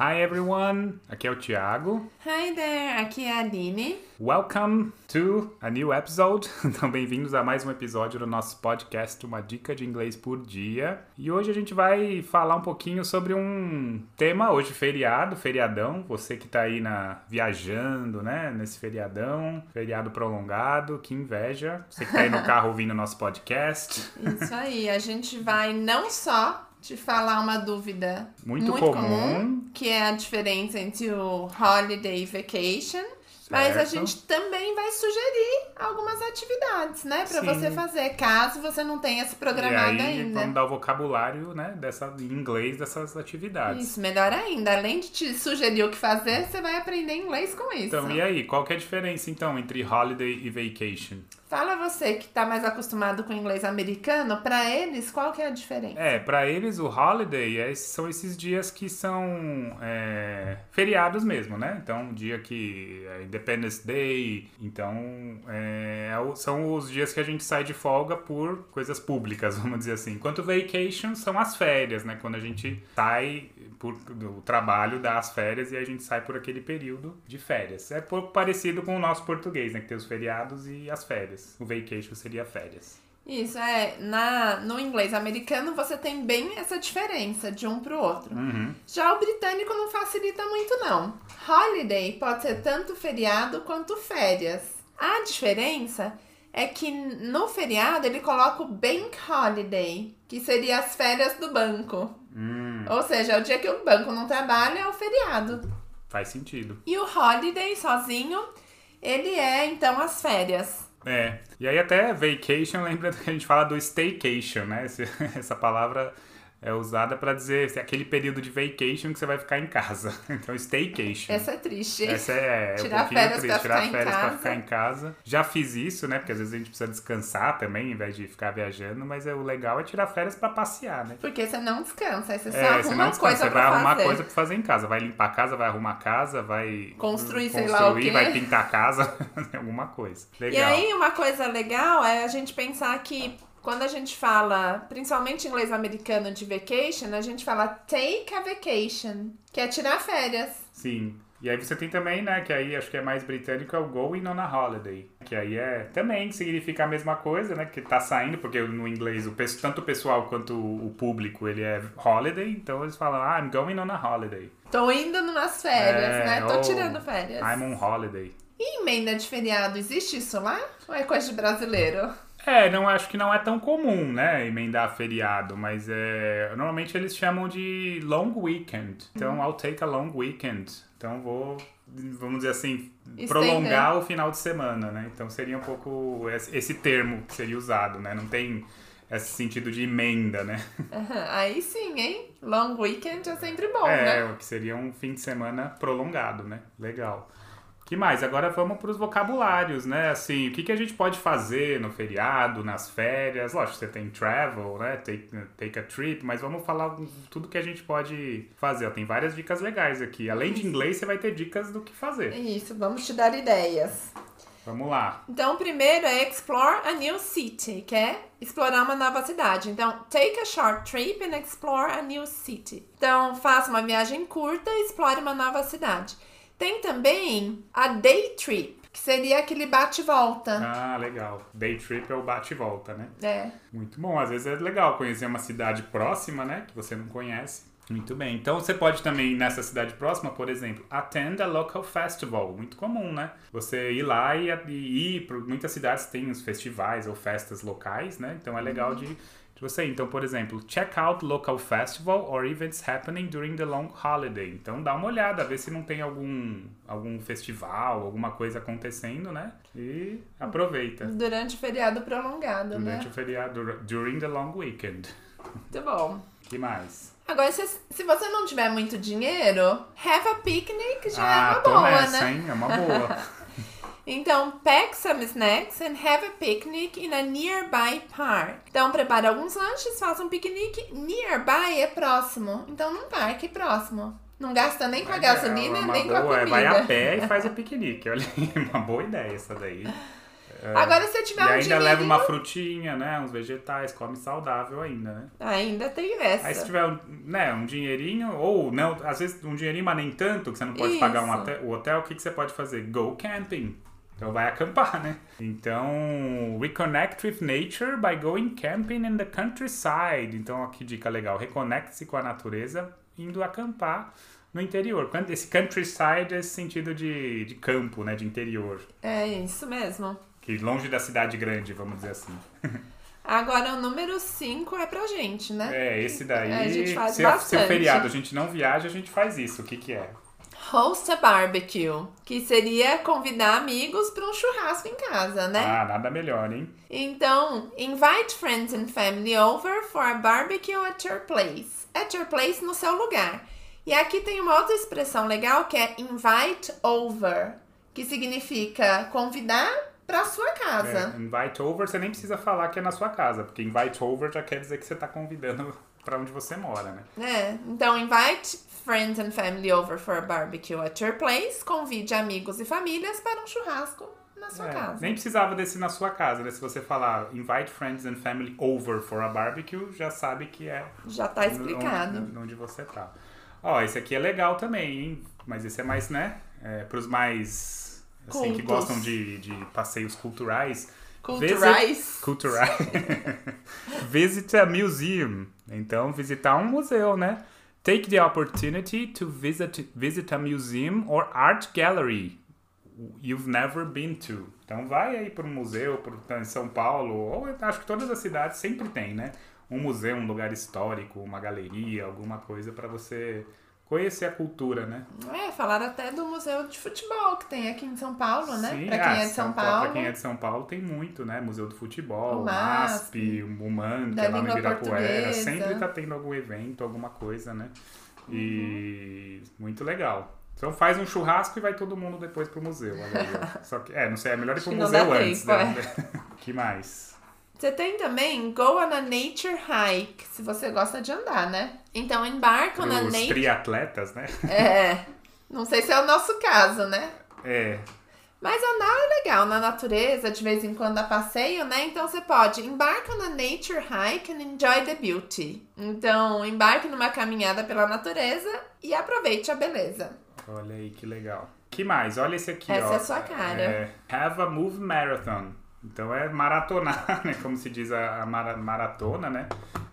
Hi everyone, aqui é o Thiago. Hi there, aqui é a Aline. Welcome to a new episode. Então, bem-vindos a mais um episódio do nosso podcast Uma Dica de Inglês por Dia. E hoje a gente vai falar um pouquinho sobre um tema, hoje feriado, feriadão. Você que tá aí na, viajando, né, nesse feriadão, feriado prolongado, que inveja. Você que tá aí no carro ouvindo nosso podcast. Isso aí, a gente vai não só te falar uma dúvida Muito comum. que é a diferença entre o holiday e vacation. Mas a Certo. gente também vai sugerir algumas atividades, né? Pra Sim. você fazer, caso você não tenha se E programado aí, ainda. vamos dar o vocabulário, né, dessa, em inglês dessas atividades. Isso, melhor ainda. Além de te sugerir o que fazer, você vai aprender inglês com isso. Então, e aí, qual que é a diferença, então, entre holiday e vacation? Fala você que tá mais acostumado com o inglês americano, pra eles, qual que é a diferença? É, pra eles o holiday é- são esses dias que são é, feriados mesmo, né? Então, dia que é Independence Day, então é, é são os dias que a gente sai de folga por coisas públicas, vamos dizer assim. Enquanto vacation são as férias, né? Quando a gente sai por o trabalho das férias e a gente sai por aquele período de férias. É pouco parecido com o nosso português, né? Que tem os feriados e as férias. O vacation seria férias. Isso, é. Na, no inglês americano você tem bem essa diferença de um pro outro. Uhum. Já o britânico não facilita muito, não. Holiday pode ser tanto feriado quanto férias. A diferença é que no feriado ele coloca o bank holiday, que seria as férias do banco. Hum, Ou seja, é o dia que o banco não trabalha é o feriado. faz sentido. E o holiday sozinho, ele é então as férias. É, e aí até vacation lembra que a gente fala do staycation, né? Esse- essa palavra é usada pra dizer aquele período de vacation que você vai ficar em casa. Então, staycation. Essa é triste. Essa é, é um Tirar pouquinho férias triste, tirar férias pra casa. ficar em casa. Já fiz isso, né? Porque às vezes a gente precisa descansar também, em vez de ficar viajando, mas é, o legal é tirar férias pra passear, né? Porque você não descansa, aí você só É, arruma você não descansa, coisa você vai arrumar fazer. coisa pra fazer em casa. Vai limpar a casa, vai arrumar a casa, vai Construir, sei construir, lá o quê. vai pintar a casa, alguma coisa. Legal. E aí, uma coisa legal é a gente pensar que quando a gente fala, principalmente em inglês americano de vacation, a gente fala take a vacation, que é tirar férias. Sim. E aí você tem também, né, que aí acho que é mais britânico, é o going on a holiday. Que aí é também significa a mesma coisa, né, que tá saindo, porque no inglês, o, tanto o pessoal quanto o público, ele é holiday, então eles falam, ah, I'm going on a holiday. Tô indo nas férias, É, né? Tô ou tirando férias. I'm on holiday. E emenda de feriado, existe isso lá? Ou é coisa de brasileiro? É, não acho que não é tão comum, né, emendar feriado, mas é, normalmente eles chamam de long weekend. Então, I'll take a long weekend. Então, vou, vamos dizer assim, Estender. prolongar o final de semana, né? Então, seria um pouco esse termo que seria usado, né? Não tem esse sentido de emenda, né? Aham, Aí sim, hein? Long weekend é sempre bom, é, né? o que seria um fim de semana prolongado, né? Legal. Que mais? Agora vamos para os vocabulários, né? Assim, o que, que a gente pode fazer no feriado, nas férias? Lógico, você tem travel, né? Take, take a trip, mas vamos falar tudo que a gente pode fazer. Ó, tem várias dicas legais aqui. Além de inglês, você vai ter dicas do que fazer. Isso, vamos te dar ideias. Vamos lá. Então, o primeiro é explore a new city, que é explorar uma nova cidade. Então, take a short trip and explore a new city. Então, faça uma viagem curta e explore uma nova cidade. Tem também a day trip, que seria aquele bate-volta. Ah, legal. Day trip é o bate e volta, né? É. Muito bom. Às vezes é legal conhecer uma cidade próxima, né? Que você não conhece. Muito bem. Então você pode também, nessa cidade próxima, por exemplo, attend a local festival. Muito comum, né? Você ir lá e, e ir. Para muitas cidades tem os festivais ou festas locais, né? Então é legal de, de você ir. Então, por exemplo, check out local festival or events happening during the long holiday. Então dá uma olhada, vê se não tem algum, algum festival, alguma coisa acontecendo, né? E aproveita. Durante o feriado prolongado, Durante né? o feriado, during the long weekend. Muito bom. que mais? Agora, se, se você não tiver muito dinheiro, have a picnic já ah, é uma boa, nessa, né? hein? É uma boa. Então, pack some snacks and have a picnic in a nearby park. Então, prepare alguns lanches, faça um piquenique. Nearby é próximo. Então, num parque próximo. Não gasta nem com a gasolina, é nem com a boa, é, comida. Vai a pé e faz o piquenique. Olha aí, uma boa ideia essa daí. Agora, se tiver E um ainda dinheirinho... leva uma frutinha, né? Uns vegetais, come saudável ainda, né? Ainda tem essa. Aí se tiver um, né, um dinheirinho, ou não, às vezes um dinheirinho, mas nem tanto, que você não pode pagar um Isso. hotel, o hotel, o que, que você pode fazer? Go camping. Então vai acampar, né? Então, reconnect with nature by going camping in the countryside. Então, ó, que dica legal. Reconecte-se com a natureza indo acampar no interior. Esse countryside é esse sentido de, de campo, né? De interior. É isso mesmo. Que longe da cidade grande, vamos dizer assim. Agora, o número 5 é pra gente, né? É, esse daí. A gente faz se, é- se é bastante. feriado a gente não viaja, a gente faz isso. O que que é? Host a barbecue, que seria convidar amigos para um churrasco em casa, né? Ah, nada melhor, hein? Então, invite friends and family over for a barbecue at your place. At your place no seu lugar. E aqui tem uma outra expressão legal que é invite over, que significa convidar para sua casa. É, invite over, você nem precisa falar que é na sua casa, porque invite over já quer dizer que você tá convidando pra onde você mora, né? É, então invite friends and family over for a barbecue at your place. Convide amigos e famílias para um churrasco na sua É, casa. nem precisava desse na sua casa, né? Se você falar invite friends and family over for a barbecue, já sabe que é Já tá explicado. Onde, onde você tá. Ó, esse aqui é legal também, hein? Mas esse é mais, né? É, pros mais. Assim, que Cultos. gostam de, de passeios culturais. Culturais. Culturais. Visit a museum. Então, visitar um museu, né? Take the opportunity to visit, visit a museum or art gallery you've never been to. Então, vai aí para um museu, por, em São Paulo, ou acho que todas as cidades sempre tem, né? Um museu, um lugar histórico, uma galeria, alguma coisa para você conhecer a cultura, né? É, falaram até do museu de futebol que tem aqui em São Paulo, né? Sim, pra quem ah, é de São Paulo. Pra quem é de São Paulo tem muito, né? Museu do Futebol, O MASP, o MAN, que é lá no Ibirapuera. Sempre tá tendo algum evento, alguma coisa, né? E muito legal. Então faz um churrasco e vai todo mundo depois pro museu. Só que, é, não sei, é melhor ir pro museu antes, tempo, né? que mais? Você tem também go on a nature hike, se você gosta de andar, né? Então embarca on a Os nature. triatletas, né? É. Não sei se é o nosso caso, né? É, Mas andar é legal na natureza, de vez em quando a passeio, né? Então você pode embarque on a nature hike and enjoy the beauty. Então, embarque numa caminhada pela natureza e aproveite a beleza. olha aí que legal. que mais? Olha esse aqui, Essa ó. é a sua cara. É, have a move marathon. Então é maratonar, né? Como se diz a, a mara- maratona, né?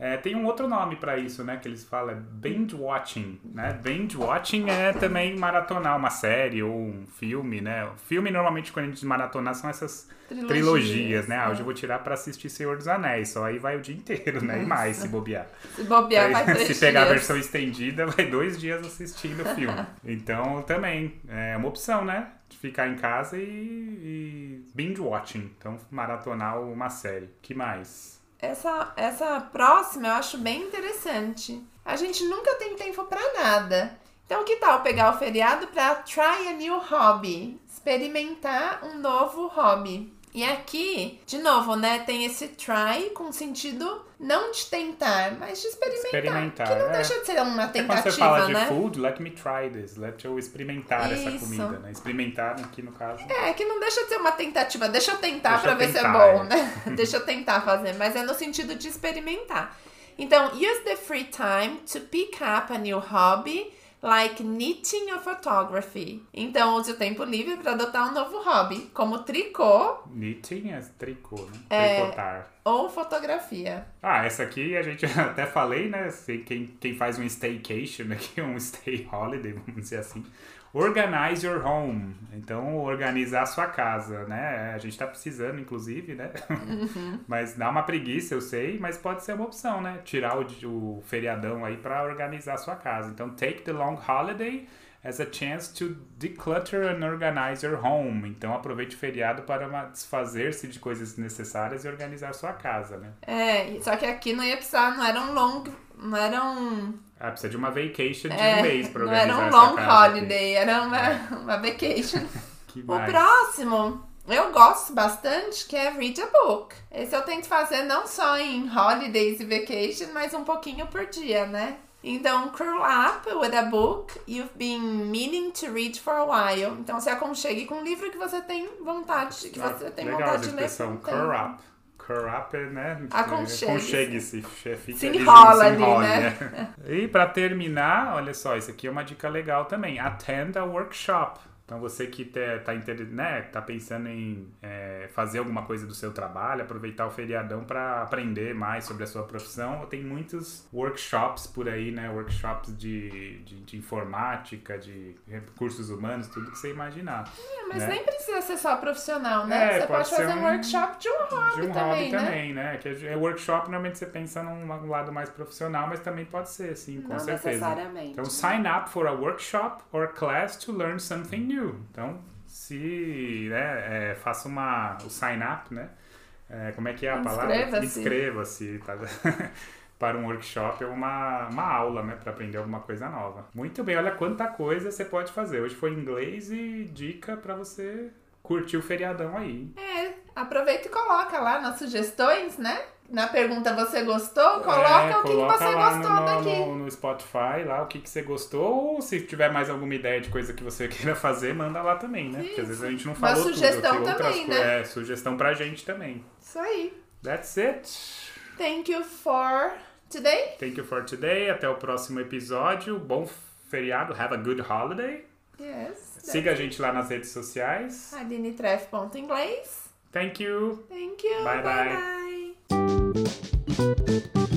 É, tem um outro nome pra isso, né? Que eles falam é binge watching, né? Binge watching é também maratonar uma série ou um filme, né? O filme normalmente quando a gente maratonar são essas Trilogias, trilogias, né? Ah, é. hoje eu vou tirar pra assistir Senhor dos Anéis, só aí vai o dia inteiro, né? E mais se bobear. Se bobear, vai Aí, três se pegar a dias. versão estendida, vai dois dias assistindo o filme. Então, também, é uma opção, né? De ficar em casa e, e binge watching. Então, maratonar uma série. que mais? Essa, essa próxima eu acho bem interessante. A gente nunca tem tempo pra nada. Então, que tal pegar o feriado pra try a new hobby? Experimentar um novo hobby. E aqui, de novo, né, tem esse try com sentido não de tentar, mas de experimentar. Experimentar, que não é. deixa de ser uma É quando tentativa, você fala de né? food, let me try this. Let eu experimentar essa Isso. comida, né? Experimentar aqui no caso. É, que não deixa de ser uma tentativa. Deixa eu tentar Deixa pra eu ver se é tentar, bom, é. né? deixa eu tentar fazer, mas é no sentido de experimentar. Então, use the free time to pick up a new hobby, like knitting or photography. Então, use o tempo livre para adotar um novo hobby, como tricô Knitting é tricô, né? É. Tricotar. ou fotografia. Ah, essa aqui a gente até falei, né? Quem, quem faz um staycation aqui, um stay holiday, vamos dizer assim. Organize your home. Então, organizar a sua casa, né? A gente tá precisando, inclusive, né? mas dá uma preguiça, eu sei, mas pode ser uma opção, né? Tirar o, o feriadão aí pra organizar a sua casa. Então, take the long holiday as a chance to declutter and organize your home. Então, aproveite o feriado para desfazer-se de coisas desnecessárias e organizar sua casa, né? É, só que aqui não ia precisar, não era um long, não era um, Ah, precisa de uma vacation de é, um mês não organizar era um long casa aqui. holiday, era uma, uma vacation. Que O mais? próximo eu gosto bastante, que é read a book. Esse eu tento fazer não só em holidays e vacation, mas um pouquinho por dia, né? Então, curl up with a book you've been meaning to read for a while. Então, se aconchegue com um livro que você tem vontade, que você tem Legal vontade de ler. um curl up. Curl up é, né? Aconchegue-se. Aconchegue-se. Fica Se ali, enrola se ali, enrole, né? E pra terminar, olha só, isso aqui é uma dica legal também. Attend a workshop. Então você que tá, inter- né, tá pensando em é, fazer alguma coisa do seu trabalho, aproveitar o feriadão para aprender mais sobre a sua profissão, tem muitos workshops por aí, né? Workshops de, de, de informática, de recursos humanos, tudo que você imaginar. É, Mas né? nem precisa ser só profissional, né? É, você pode pode, fazer um um- workshop de um hobby de um também, hobby né? também, né? Que é workshop, normalmente você pensa num lado mais profissional, mas também pode ser, sim, com Não certeza. necessariamente. Então, sign up for a workshop or class to learn something new. Então, se, né, é, faça uma, o sign up, né? É, como é que é a palavra? Inscreva-se. Inscreva-se tá? para um workshop ou uma, uma aula, né? Para aprender alguma coisa nova. Muito bem, olha quanta coisa você pode fazer. Hoje foi inglês e dica para você curtir o feriadão aí. É, aproveita e coloca lá nas sugestões, né? Na pergunta você gostou, coloca É, o que, que coloca você lá gostou no, daqui. No, no Spotify, lá o que, que você gostou, ou se tiver mais alguma ideia de coisa que você queira fazer, manda lá também, né? Porque às vezes a gente não Uma falou sugestão tudo. também, né? É, sugestão pra gente também. Isso aí. That's it. Thank you for today. Thank you for today. Até o próximo episódio. Bom feriado. Have a good holiday. Yes. Siga a gente lá nas redes sociais. AlineTreff.inglês. Thank you. Thank you. Bye, bye. bye. Música